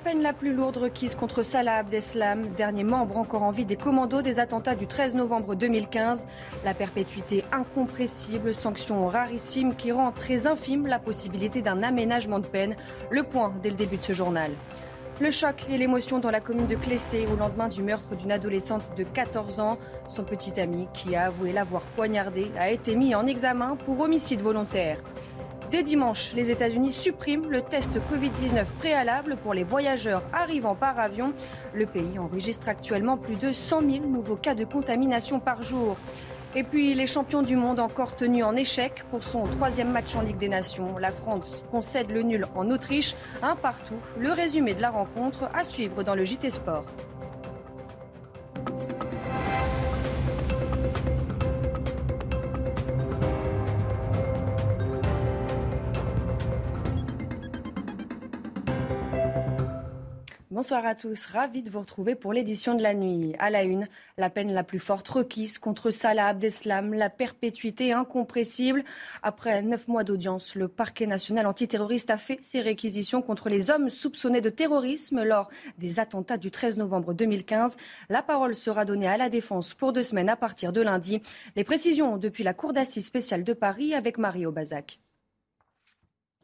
peine la plus lourde requise contre Salah Abdeslam, dernier membre encore en vie des commandos des attentats du 13 novembre 2015. La perpétuité incompressible, sanction rarissime qui rend très infime la possibilité d'un aménagement de peine. Le point dès le début de ce journal. Le choc et l'émotion dans la commune de Clessé au lendemain du meurtre d'une adolescente de 14 ans. Son petit ami, qui a avoué l'avoir poignardée, a été mis en examen pour homicide volontaire. Dès dimanche, les États-Unis suppriment le test Covid-19 préalable pour les voyageurs arrivant par avion. Le pays enregistre actuellement plus de 100 000 nouveaux cas de contamination par jour. Et puis les champions du monde encore tenus en échec pour son troisième match en Ligue des Nations. La France concède le nul en Autriche, un partout. Le résumé de la rencontre à suivre dans le JT Sport. Bonsoir à tous, ravi de vous retrouver pour l'édition de la nuit. À la une, la peine la plus forte requise contre Salah Abdeslam, la perpétuité incompressible. Après neuf mois d'audience, le parquet national antiterroriste a fait ses réquisitions contre les hommes soupçonnés de terrorisme lors des attentats du 13 novembre 2015. La parole sera donnée à la défense pour deux semaines à partir de lundi. Les précisions depuis la Cour d'assises spéciale de Paris avec Mario Bazac.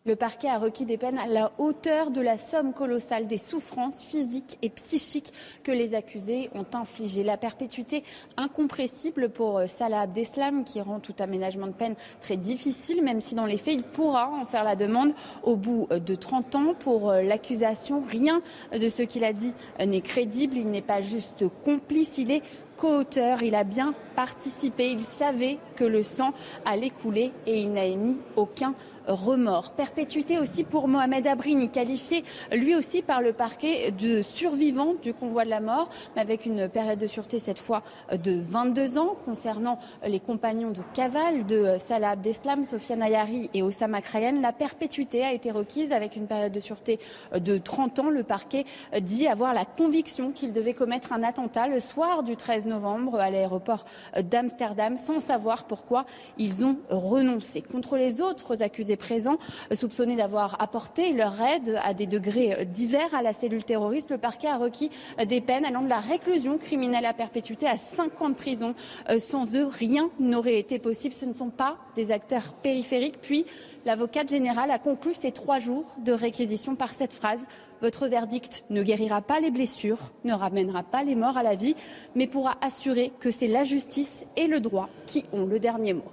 Le parquet a requis des peines à la hauteur de la somme colossale des souffrances physiques et psychiques que les accusés ont infligées. La perpétuité incompressible pour euh, Salah Abdeslam qui rend tout aménagement de peine très difficile, même si dans les faits, il pourra en faire la demande au bout euh, de 30 ans. Pour euh, l'accusation, rien de ce qu'il a dit n'est crédible. Il n'est pas juste complice, il est co-auteur. Il a bien participé. Il savait que le sang allait couler et il n'a émis aucun remords. Perpétuité aussi pour Mohamed Abrini, qualifié lui aussi par le parquet de survivant du convoi de la mort, mais avec une période de sûreté cette fois de 22 ans concernant les compagnons de cavale de Salah Abdeslam, Sofiane Ayari et Osama Krayan. La perpétuité a été requise avec une période de sûreté de 30 ans. Le parquet dit avoir la conviction qu'il devait commettre un attentat le soir du 13 novembre à l'aéroport d'Amsterdam sans savoir pourquoi ils ont renoncé. Contre les autres accusés présents, euh, soupçonnés d'avoir apporté leur aide à des degrés euh, divers à la cellule terroriste. Le parquet a requis euh, des peines allant de la réclusion criminelle à perpétuité à cinq ans de prison. Sans eux, rien n'aurait été possible. Ce ne sont pas des acteurs périphériques. Puis, l'avocate générale a conclu ces trois jours de réquisition par cette phrase Votre verdict ne guérira pas les blessures, ne ramènera pas les morts à la vie, mais pourra assurer que c'est la justice et le droit qui ont le dernier mot.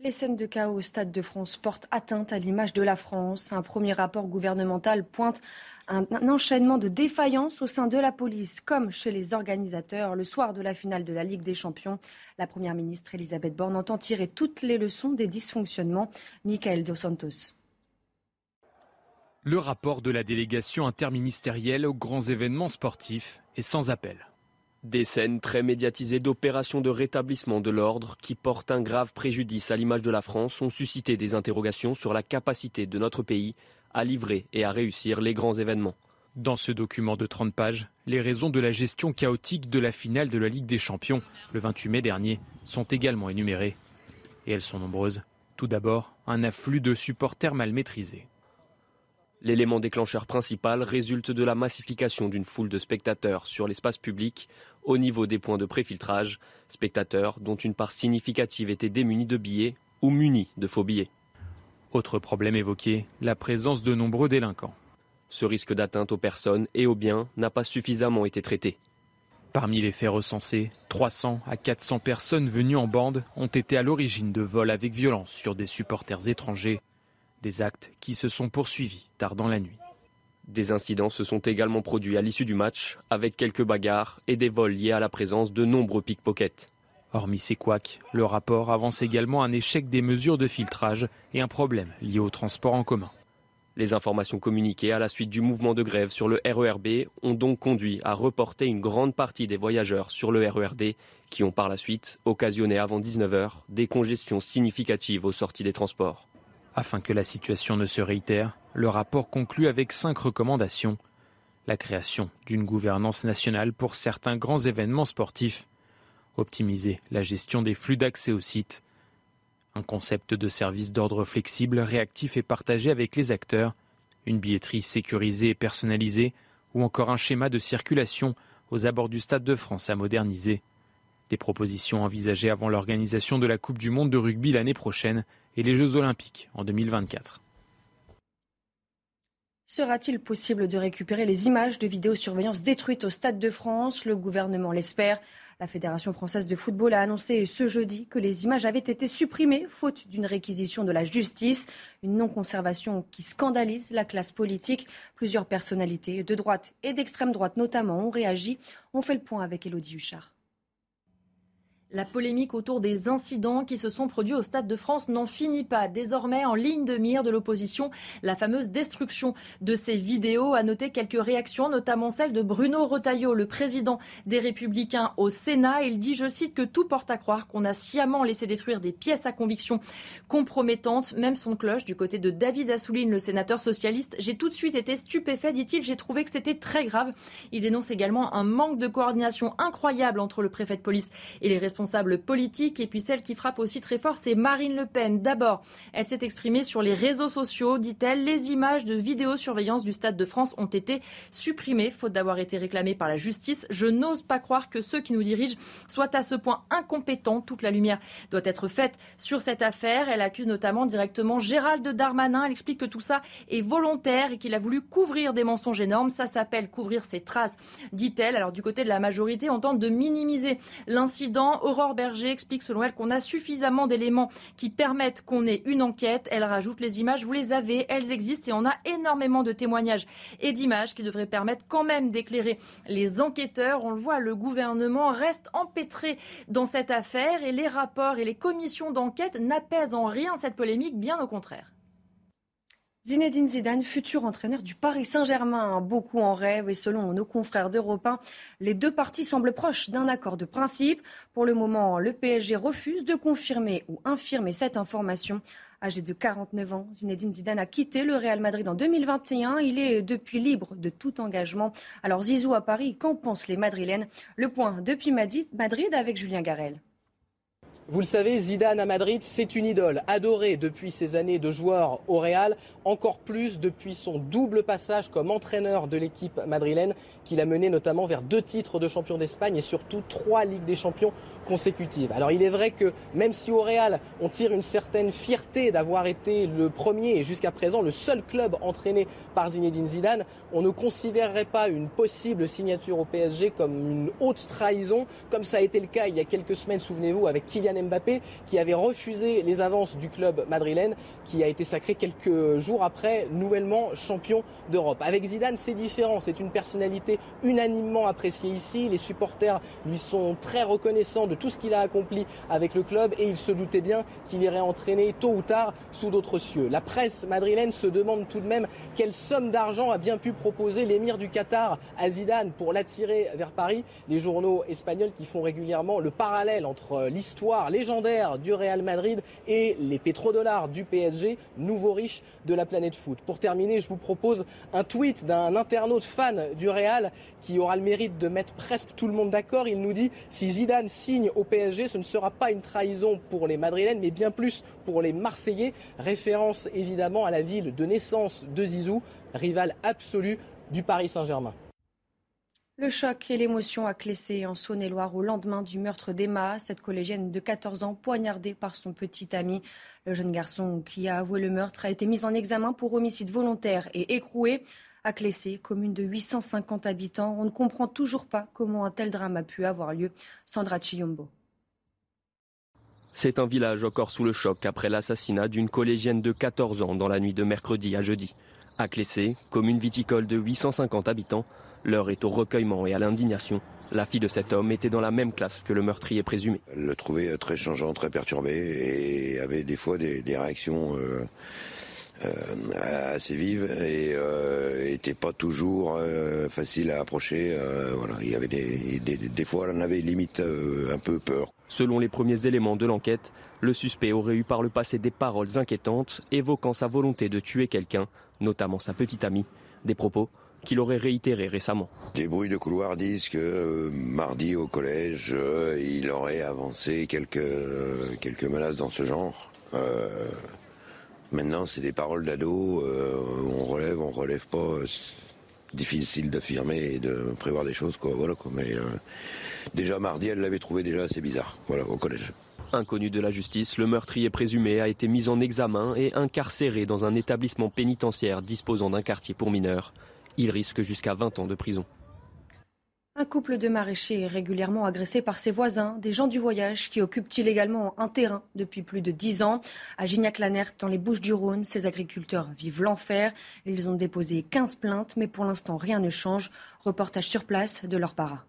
Les scènes de chaos au Stade de France portent atteinte à l'image de la France. Un premier rapport gouvernemental pointe un, enchaînement de défaillances au sein de la police, comme chez les organisateurs. Le soir de la finale de la Ligue des Champions, la Première ministre Elisabeth Borne entend tirer toutes les leçons des dysfonctionnements. Michael Dos Santos. Le rapport de la délégation interministérielle aux grands événements sportifs est sans appel. Des scènes très médiatisées d'opérations de rétablissement de l'ordre qui portent un grave préjudice à l'image de la France ont suscité des interrogations sur la capacité de notre pays à livrer et à réussir les grands événements. Dans ce document de 30 pages, les raisons de la gestion chaotique de la finale de la Ligue des Champions le 28 mai dernier sont également énumérées. Et elles sont nombreuses. Tout d'abord, un afflux de supporters mal maîtrisés. L'élément déclencheur principal résulte de la massification d'une foule de spectateurs sur l'espace public au niveau des points de préfiltrage, spectateurs dont une part significative était démunie de billets ou munis de faux billets. Autre problème évoqué, la présence de nombreux délinquants. Ce risque d'atteinte aux personnes et aux biens n'a pas suffisamment été traité. Parmi les faits recensés, 300 à 400 personnes venues en bande ont été à l'origine de vols avec violence sur des supporters étrangers des actes qui se sont poursuivis tard dans la nuit. Des incidents se sont également produits à l'issue du match, avec quelques bagarres et des vols liés à la présence de nombreux pickpockets. Hormis ces couacs, le rapport avance également un échec des mesures de filtrage et un problème lié au transport en commun. Les informations communiquées à la suite du mouvement de grève sur le RERB ont donc conduit à reporter une grande partie des voyageurs sur le RERD qui ont par la suite occasionné avant 19h des congestions significatives aux sorties des transports. Afin que la situation ne se réitère, le rapport conclut avec cinq recommandations. La création d'une gouvernance nationale pour certains grands événements sportifs, optimiser la gestion des flux d'accès au site, un concept de service d'ordre flexible, réactif et partagé avec les acteurs, une billetterie sécurisée et personnalisée, ou encore un schéma de circulation aux abords du Stade de France à moderniser. Des propositions envisagées avant l'organisation de la Coupe du Monde de rugby l'année prochaine et les Jeux Olympiques en 2024. Sera-t-il possible de récupérer les images de vidéosurveillance détruites au Stade de France? Le gouvernement l'espère. La Fédération française de football a annoncé ce jeudi que les images avaient été supprimées faute d'une réquisition de la justice, une non-conservation qui scandalise la classe politique. Plusieurs personnalités de droite et d'extrême droite notamment ont réagi. On fait le point avec Elodie Huchard. La polémique autour des incidents qui se sont produits au Stade de France n'en finit pas. Désormais, en ligne de mire de l'opposition, la fameuse destruction de ces vidéos a noté quelques réactions, notamment celle de Bruno Retailleau, le président des Républicains au Sénat. Il dit, je cite, que tout porte à croire qu'on a sciemment laissé détruire des pièces à conviction compromettantes. Même son cloche du côté de David Assouline, le sénateur socialiste. J'ai tout de suite été stupéfait, dit-il. J'ai trouvé que c'était très grave. Il dénonce également un manque de coordination incroyable entre le préfet de police et les responsables Et puis celle qui frappe aussi très fort, c'est Marine Le Pen. D'abord, elle s'est exprimée sur les réseaux sociaux, dit-elle. Les images de vidéosurveillance du Stade de France ont été supprimées, faute d'avoir été réclamées par la justice. Je n'ose pas croire que ceux qui nous dirigent soient à ce point incompétents. Toute la lumière doit être faite sur cette affaire. Elle accuse notamment directement Gérald Darmanin. Elle explique que tout ça est volontaire et qu'il a voulu couvrir des mensonges énormes. Ça s'appelle couvrir ses traces, dit-elle. Alors du côté de la majorité, on tente de minimiser l'incident. Aurore Berger explique selon elle qu'on a suffisamment d'éléments qui permettent qu'on ait une enquête. Elle rajoute les images, vous les avez, elles existent et on a énormément de témoignages et d'images qui devraient permettre quand même d'éclairer les enquêteurs. On le voit, le gouvernement reste empêtré dans cette affaire et les rapports et les commissions d'enquête n'apaisent en rien cette polémique, bien au contraire. Zinedine Zidane, futur entraîneur du Paris Saint-Germain, beaucoup en rêve et selon nos confrères d'Europe 1, les deux parties semblent proches d'un accord de principe. Pour le moment, le PSG refuse de confirmer ou infirmer cette information. Âgé de 49 ans, Zinedine Zidane a quitté le Real Madrid en 2021. Il est depuis libre de tout engagement. Alors Zizou à Paris, qu'en pensent les Madrilènes? Le point depuis Madrid avec Julien Garel. Vous le savez, Zidane à Madrid, c'est une idole, adorée depuis ses années de joueur au Real, encore plus depuis son double passage comme entraîneur de l'équipe madrilène, qu'il a mené notamment vers deux titres de champion d'Espagne et surtout trois Ligues des Champions consécutives. Alors il est vrai que même si au Real, on tire une certaine fierté d'avoir été le premier et jusqu'à présent le seul club entraîné par Zinedine Zidane, on ne considérerait pas une possible signature au PSG comme une haute trahison, comme ça a été le cas il y a quelques semaines, souvenez-vous, avec Kylian Mbappé qui avait refusé les avances du club madrilène qui a été sacré quelques jours après nouvellement champion d'Europe. Avec Zidane, c'est différent, c'est une personnalité unanimement appréciée ici, les supporters lui sont très reconnaissants de tout ce qu'il a accompli avec le club et il se doutait bien qu'il irait entraîner tôt ou tard sous d'autres cieux. La presse madrilène se demande tout de même quelle somme d'argent a bien pu proposer l'émir du Qatar à Zidane pour l'attirer vers Paris. Les journaux espagnols qui font régulièrement le parallèle entre l'histoire légendaire du Real Madrid et les pétrodollars du PSG, nouveau riche de la planète foot. Pour terminer, je vous propose un tweet d'un internaute fan du Real qui aura le mérite de mettre presque tout le monde d'accord. Il nous dit si Zidane signe au PSG, ce ne sera pas une trahison pour les Madrilènes, mais bien plus pour les Marseillais. Référence évidemment à la ville de naissance de Zizou, rival absolu du Paris Saint-Germain. Le choc et l'émotion a Clessé en Saône-et-Loire au lendemain du meurtre d'Emma, cette collégienne de 14 ans poignardée par son petit ami. Le jeune garçon qui a avoué le meurtre a été mis en examen pour homicide volontaire et écroué. À Clessé, commune de 850 habitants, on ne comprend toujours pas comment un tel drame a pu avoir lieu. Sandra Chiyombo. C'est un village encore sous le choc après l'assassinat d'une collégienne de 14 ans dans la nuit de mercredi à jeudi. À Clessé, commune viticole de 850 habitants, L'heure est au recueillement et à l'indignation. La fille de cet homme était dans la même classe que le meurtrier présumé. Elle le trouvait très changeant, très perturbé et avait des fois des, réactions euh, euh, assez vives et n'était pas toujours facile à approcher. voilà, il y avait des, des, fois, elle en avait limite un peu peur. Selon les premiers éléments de l'enquête, le suspect aurait eu par le passé des paroles inquiétantes évoquant sa volonté de tuer quelqu'un, notamment sa petite amie. Des propos qu'il aurait réitérés récemment. Des bruits de couloir disent que euh, mardi au collège, euh, il aurait avancé quelques, euh, quelques menaces dans ce genre. maintenant, c'est des paroles d'ado. on relève, on relève pas. difficile d'affirmer et de prévoir des choses, quoi. Voilà, quoi. Mais déjà mardi, elle l'avait trouvé déjà assez bizarre. Voilà, au collège. Inconnu de la justice, le meurtrier présumé a été mis en examen et incarcéré dans un établissement pénitentiaire disposant d'un quartier pour mineurs. Il risque jusqu'à 20 ans de prison. Un couple de maraîchers est régulièrement agressé par ses voisins, des gens du voyage qui occupent illégalement un terrain depuis plus de 10 ans. À Gignac-Lanert, dans les Bouches-du-Rhône, ces agriculteurs vivent l'enfer. Ils ont déposé 15 plaintes, mais pour l'instant, rien ne change. Reportage sur place de leur para.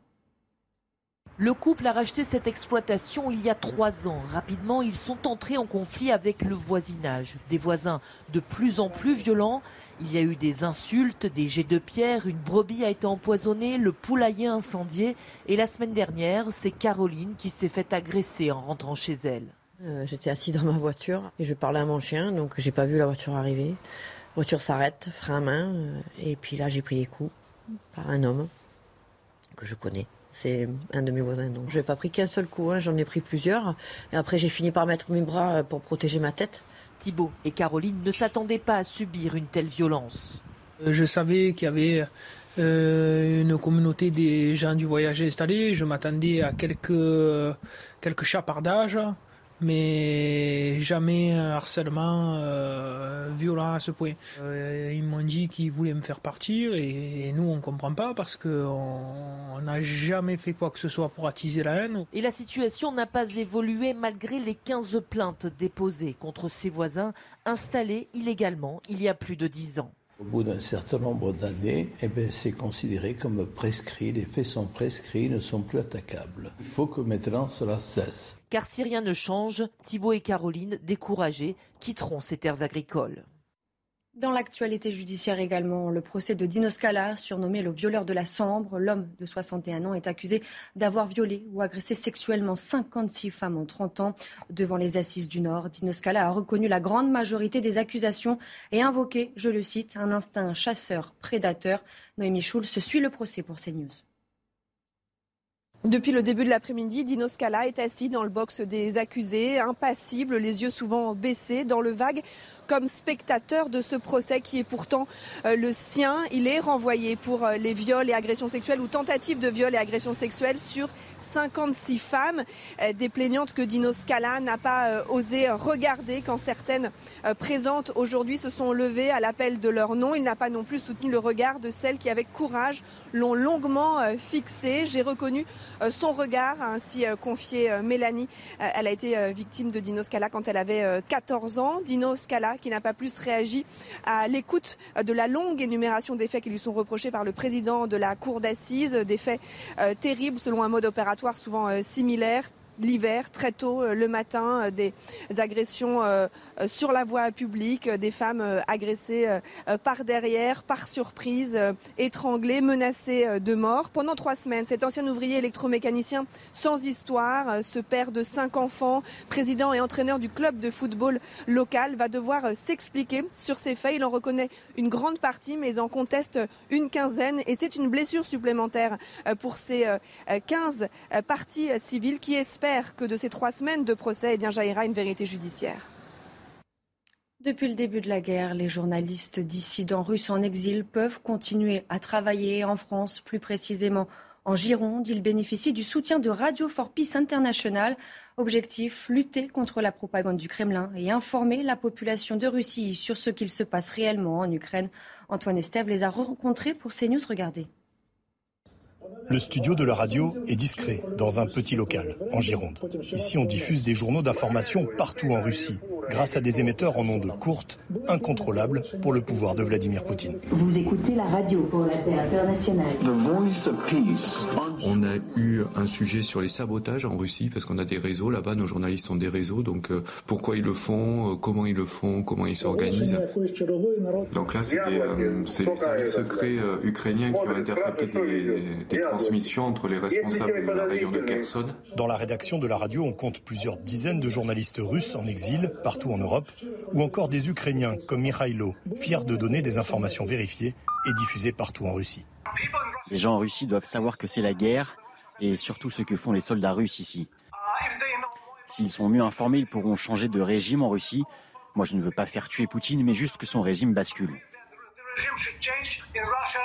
Le couple a racheté cette exploitation il y a trois ans. Rapidement, ils sont entrés en conflit avec le voisinage. Des voisins de plus en plus violents. Il y a eu des insultes, des jets de pierre, une brebis a été empoisonnée, le poulailler incendié. Et la semaine dernière, c'est Caroline qui s'est fait agresser en rentrant chez elle. Euh, j'étais assis dans ma voiture et je parlais à mon chien, donc j'ai pas vu la voiture arriver. La voiture s'arrête, frein à main, euh, et puis là j'ai pris des coups par un homme que je connais. C'est un de mes voisins. Donc, je n'ai pas pris qu'un seul coup, hein, j'en ai pris plusieurs. Et après, j'ai fini par mettre mes bras euh, pour protéger ma tête. Thibault et Caroline ne s'attendaient pas à subir une telle violence. Euh, je savais qu'il y avait euh, une communauté des gens du voyage installés. Je m'attendais à quelques, quelques chapardages mais jamais un harcèlement euh, violent à ce point. Euh, ils m'ont dit qu'ils voulaient me faire partir et, nous on comprend pas parce qu'on n'a jamais fait quoi que ce soit pour attiser la haine. Et la situation n'a pas évolué malgré les 15 plaintes déposées contre ses voisins installés illégalement il y a plus de 10 ans. Au bout d'un certain nombre d'années, eh ben, c'est considéré comme prescrit, les faits sont prescrits, ne sont plus attaquables. Il faut que maintenant cela cesse. Car si rien ne change, Thibault et Caroline, découragés, quitteront ces terres agricoles. Dans l'actualité judiciaire également, le procès de Dino Scala, surnommé le violeur de la Sambre. L'homme de 61 ans est accusé d'avoir violé ou agressé sexuellement 56 femmes en 30 ans. Devant les assises du Nord, Dino Scala a reconnu la grande majorité des accusations et invoqué, je le cite, un instinct chasseur-prédateur. Noémie Schulz suit le procès pour CNews. Depuis le début de l'après-midi, Dino Scala est assis dans le box des accusés, impassible, les yeux souvent baissés, dans le vague comme spectateur de ce procès qui est pourtant euh, le sien. Il est renvoyé pour euh, les viols et agressions sexuelles ou tentatives de viols et agressions sexuelles sur 56 femmes, euh, des plaignantes que Dino Scala n'a pas osé regarder quand certaines présentes aujourd'hui se sont levées à l'appel de leur nom. Il n'a pas non plus soutenu le regard de celles qui, avec courage, l'ont longuement fixé. J'ai reconnu son regard, a ainsi confié Mélanie. Elle a été victime de Dino Scala quand elle avait 14 ans. Dino Scala qui n'a pas plus réagi à l'écoute de la longue énumération des faits qui lui sont reprochés par le président de la cour d'assises, des faits terribles selon un mode opératoire souvent euh, similaires l'hiver, très tôt euh, le matin, euh, des agressions sur la voie publique, des femmes agressées par derrière, par surprise, étranglées, menacées de mort. Pendant trois semaines, cet ancien ouvrier électromécanicien sans histoire, ce père de cinq enfants, président et entraîneur du club de football local, va devoir s'expliquer sur ces faits. Il en reconnaît une grande partie, mais en conteste une quinzaine. Et c'est une blessure supplémentaire pour ces 15 parties civiles qui espèrent que de ces trois semaines de procès, eh bien, jaillira une vérité judiciaire. Depuis le début de la guerre, les journalistes dissidents russes en exil peuvent continuer à travailler en France, plus précisément en Gironde. Ils bénéficient du soutien de Radio for Peace International. Objectif, lutter contre la propagande du Kremlin et informer la population de Russie sur ce qu'il se passe réellement en Ukraine. Antoine Estève les a rencontrés pour CNews. Regardez. Le studio de la radio est discret, dans un petit local, en Gironde. Ici, on diffuse des journaux d'information partout en Russie. Grâce à des émetteurs en ondes courtes, incontrôlables pour le pouvoir de Vladimir Poutine. Vous écoutez la radio pour la paix internationale. On a eu un sujet sur les sabotages en Russie parce qu'on a des réseaux là-bas, nos journalistes ont des réseaux, donc euh, pourquoi ils le font, euh, comment ils le font, comment ils s'organisent. Donc là, c'est euh, les services secrets ukrainiens qui ont intercepté des, des transmissions entre les responsables de la région de Kherson. Dans la rédaction de la radio, on compte plusieurs dizaines de journalistes russes en exil partout en Europe, ou encore des Ukrainiens comme Mikhailo, fiers de donner des informations vérifiées et diffusées partout en Russie. Les gens en Russie doivent savoir que c'est la guerre et surtout ce que font les soldats russes ici. S'ils sont mieux informés, ils pourront changer de régime en Russie. Moi, je ne veux pas faire tuer Poutine, mais juste que son régime bascule.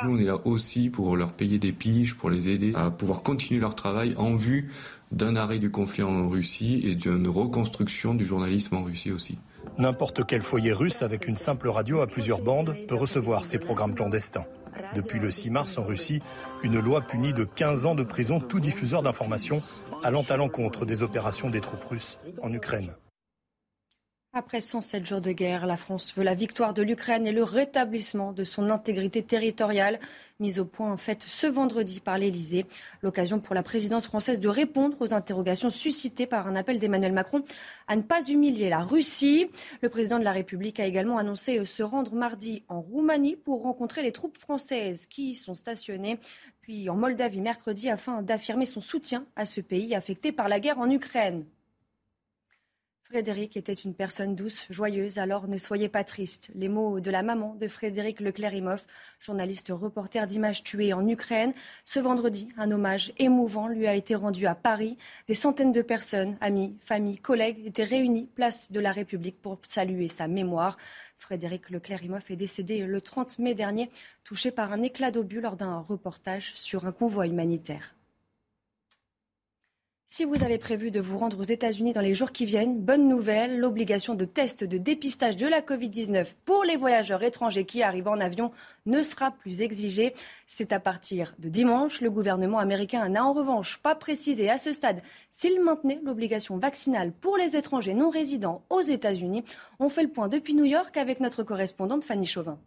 Nous, on est là aussi pour leur payer des piges, pour les aider à pouvoir continuer leur travail en vue d'un arrêt du conflit en Russie et d'une reconstruction du journalisme en Russie aussi. N'importe quel foyer russe avec une simple radio à plusieurs bandes peut recevoir ces programmes clandestins. Depuis le 6 mars en Russie, une loi punit de 15 ans de prison tout diffuseur d'informations allant à l'encontre des opérations des troupes russes en Ukraine. Après 107 jours de guerre, la France veut la victoire de l'Ukraine et le rétablissement de son intégrité territoriale, mise au point en fait ce vendredi par l'Elysée. L'occasion pour la présidence française de répondre aux interrogations suscitées par un appel d'Emmanuel Macron à ne pas humilier la Russie. Le président de la République a également annoncé se rendre mardi en Roumanie pour rencontrer les troupes françaises qui y sont stationnées, puis en Moldavie mercredi afin d'affirmer son soutien à ce pays affecté par la guerre en Ukraine. Frédéric était une personne douce, joyeuse, alors ne soyez pas triste. Les mots de la maman de Frédéric Leclerimoff, journaliste reporter d'images tuées en Ukraine. Ce vendredi, un hommage émouvant lui a été rendu à Paris. Des centaines de personnes, amis, familles, collègues étaient réunis place de la République pour saluer sa mémoire. Frédéric Leclerimoff est décédé le 30 mai dernier, touché par un éclat d'obus lors d'un reportage sur un convoi humanitaire. Si vous avez prévu de vous rendre aux États-Unis dans les jours qui viennent, bonne nouvelle, l'obligation de test de dépistage de la Covid-19 pour les voyageurs étrangers qui arrivent en avion ne sera plus exigée. C'est à partir de dimanche. Le gouvernement américain n'a en revanche pas précisé à ce stade s'il maintenait l'obligation vaccinale pour les étrangers non résidents aux États-Unis. On fait le point depuis New York avec notre correspondante Fanny Chauvin.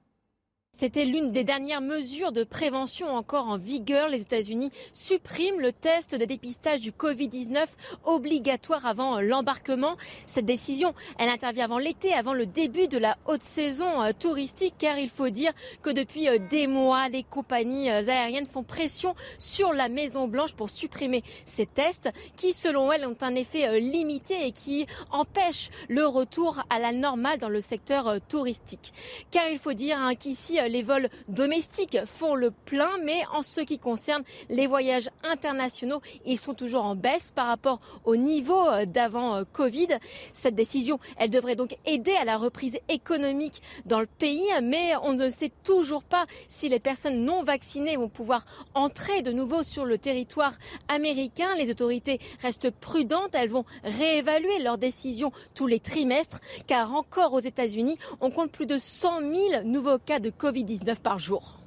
C'était l'une des dernières mesures de prévention encore en vigueur. Les États-Unis suppriment le test de dépistage du Covid-19 obligatoire avant l'embarquement. Cette décision, elle intervient avant l'été, avant le début de la haute saison euh, touristique, car il faut dire que depuis euh, des mois, les compagnies euh, aériennes font pression sur la Maison Blanche pour supprimer ces tests qui, selon elles, ont un effet limité et qui empêchent le retour à la normale dans le secteur touristique. Car il faut dire hein, qu'ici, les vols domestiques font le plein, mais en ce qui concerne les voyages internationaux, ils sont toujours en baisse par rapport au niveau euh, d'avant euh, Covid. Cette décision, elle devrait donc aider à la reprise économique dans le pays, mais on ne sait toujours pas si les personnes non vaccinées vont pouvoir entrer de nouveau sur le territoire américain. Les autorités restent prudentes, elles vont réévaluer leurs décisions tous les trimestres, car encore aux États-Unis, on compte plus de 100 000 nouveaux cas de Covid 19 par jour.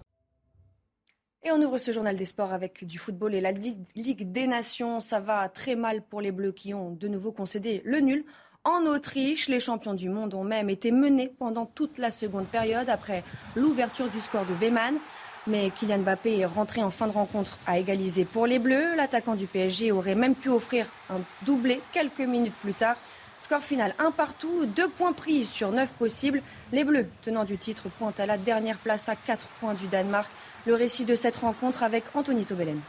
Et on ouvre ce journal des sports avec du football et la Ligue des Nations. Ça va très mal pour les Bleus qui ont de nouveau concédé le nul. En Autriche, les champions du monde ont même été menés pendant toute la seconde période après l'ouverture du score de Weyman. Mais Kylian Mbappé est rentré en fin de rencontre à égaliser pour les Bleus. L'attaquant du PSG aurait même pu offrir un doublé quelques minutes plus tard. Score final un partout, deux points pris sur neuf possibles. Les Bleus, tenant du titre, pointent à la dernière place à quatre points du Danemark. Le récit de cette rencontre avec Anthony Tobelen.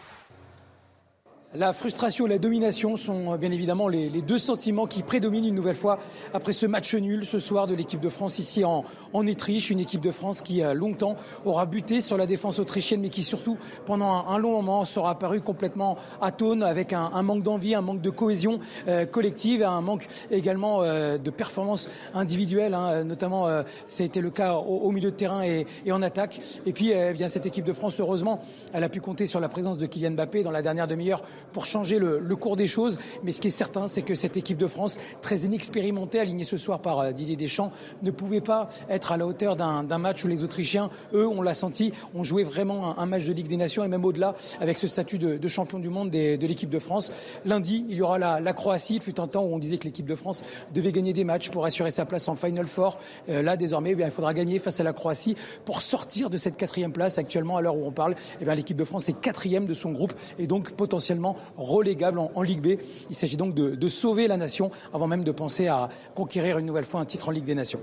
La frustration et la domination sont euh, bien évidemment les, deux sentiments qui prédominent une nouvelle fois après ce match nul ce soir de l'équipe de France ici en, en Autriche. Une équipe de France qui a longtemps aura buté sur la défense autrichienne mais qui surtout pendant un, long moment sera apparu complètement atone avec un, manque d'envie, un manque de cohésion euh, collective, un manque également euh, de performance individuelle. Hein, notamment ça a été le cas au, milieu de terrain et, en attaque. Et puis eh bien cette équipe de France heureusement elle a pu compter sur la présence de Kylian Mbappé dans la dernière demi-heure pour changer le, cours des choses. Mais ce qui est certain, c'est que cette équipe de France, très inexpérimentée, alignée ce soir par euh, Didier Deschamps, ne pouvait pas être à la hauteur d'un match où les Autrichiens, eux, on l'a senti, ont joué vraiment un, match de Ligue des Nations et même au-delà avec ce statut de, champion du monde de l'équipe de France. Lundi, il y aura la, Croatie. Il fut un temps où on disait que l'équipe de France devait gagner des matchs pour assurer sa place en Final Four. Euh, là, désormais, eh il faudra gagner face à la Croatie pour sortir de cette quatrième place. Actuellement, à l'heure où on parle, eh l'équipe de France est quatrième de son groupe et donc potentiellement relégable en, Ligue B. Il s'agit donc de, de sauver la nation avant même de penser à conquérir une nouvelle fois un titre en Ligue des Nations.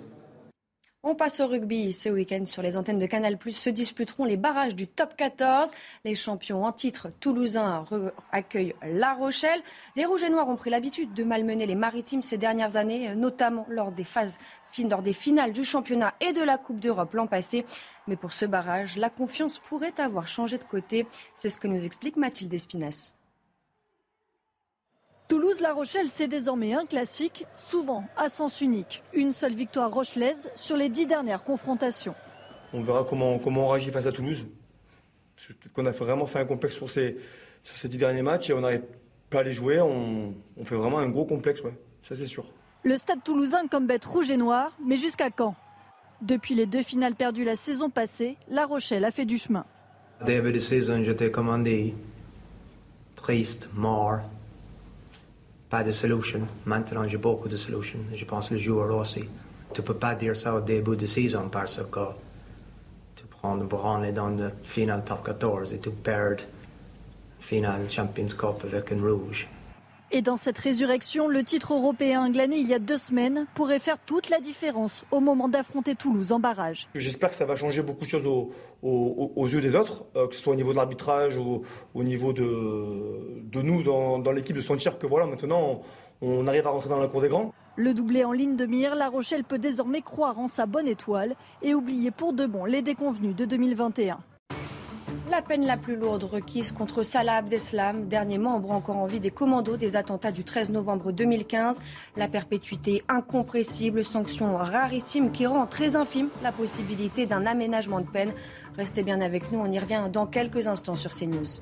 On passe au rugby. Ce week-end, sur les antennes de Canal+, se disputeront les barrages du top 14. Les champions en titre toulousains accueillent La Rochelle. Les Rouges et Noirs ont pris l'habitude de malmener les Maritimes ces dernières années, notamment lors des phases lors des finales du championnat et de la Coupe d'Europe l'an passé. Mais pour ce barrage, la confiance pourrait avoir changé de côté. C'est ce que nous explique Mathilde Espinas. Toulouse-La Rochelle, c'est désormais un classique, souvent à sens unique. Une seule victoire rochelaise sur les dix dernières confrontations. On verra comment, comment on réagit face à Toulouse. Peut-être qu'on a vraiment fait un complexe sur ces, sur ces dix derniers matchs et on n'arrive pas à les jouer. On, on, fait vraiment un gros complexe, ouais. ça c'est sûr. Le stade toulousain comme bête rouge et noire, mais jusqu'à quand? Depuis les deux finales perdues la saison passée, La Rochelle a fait du chemin. Début de saison, j'étais commandé, triste, mort, pas de solution. Maintenant, j'ai beaucoup de solutions. Je pense le joueur aussi. Tu peux pas dire ça au début de saison parce que tu prends le branle dans le final top 14 et tu perds finale Champions Cup avec un rouge. Et dans cette résurrection, le titre européen glané il y a deux semaines pourrait faire toute la différence au moment d'affronter Toulouse en barrage. J'espère que ça va changer beaucoup de choses aux, aux, aux yeux des autres, euh, que ce soit au niveau de l'arbitrage ou au niveau de, de nous dans, dans l'équipe, de sentir que voilà, maintenant on, on arrive à rentrer dans la cour des grands. Le doublé en ligne de mire, La Rochelle peut désormais croire en sa bonne étoile et oublier pour de bon les déconvenus de 2021. La peine la plus lourde requise contre Salah Abdeslam, dernier membre encore en vie des commandos des attentats du 13 novembre 2015. La perpétuité incompressible, sanction rarissime qui rend très infime la possibilité d'un aménagement de peine. Restez bien avec nous, on y revient dans quelques instants sur CNews.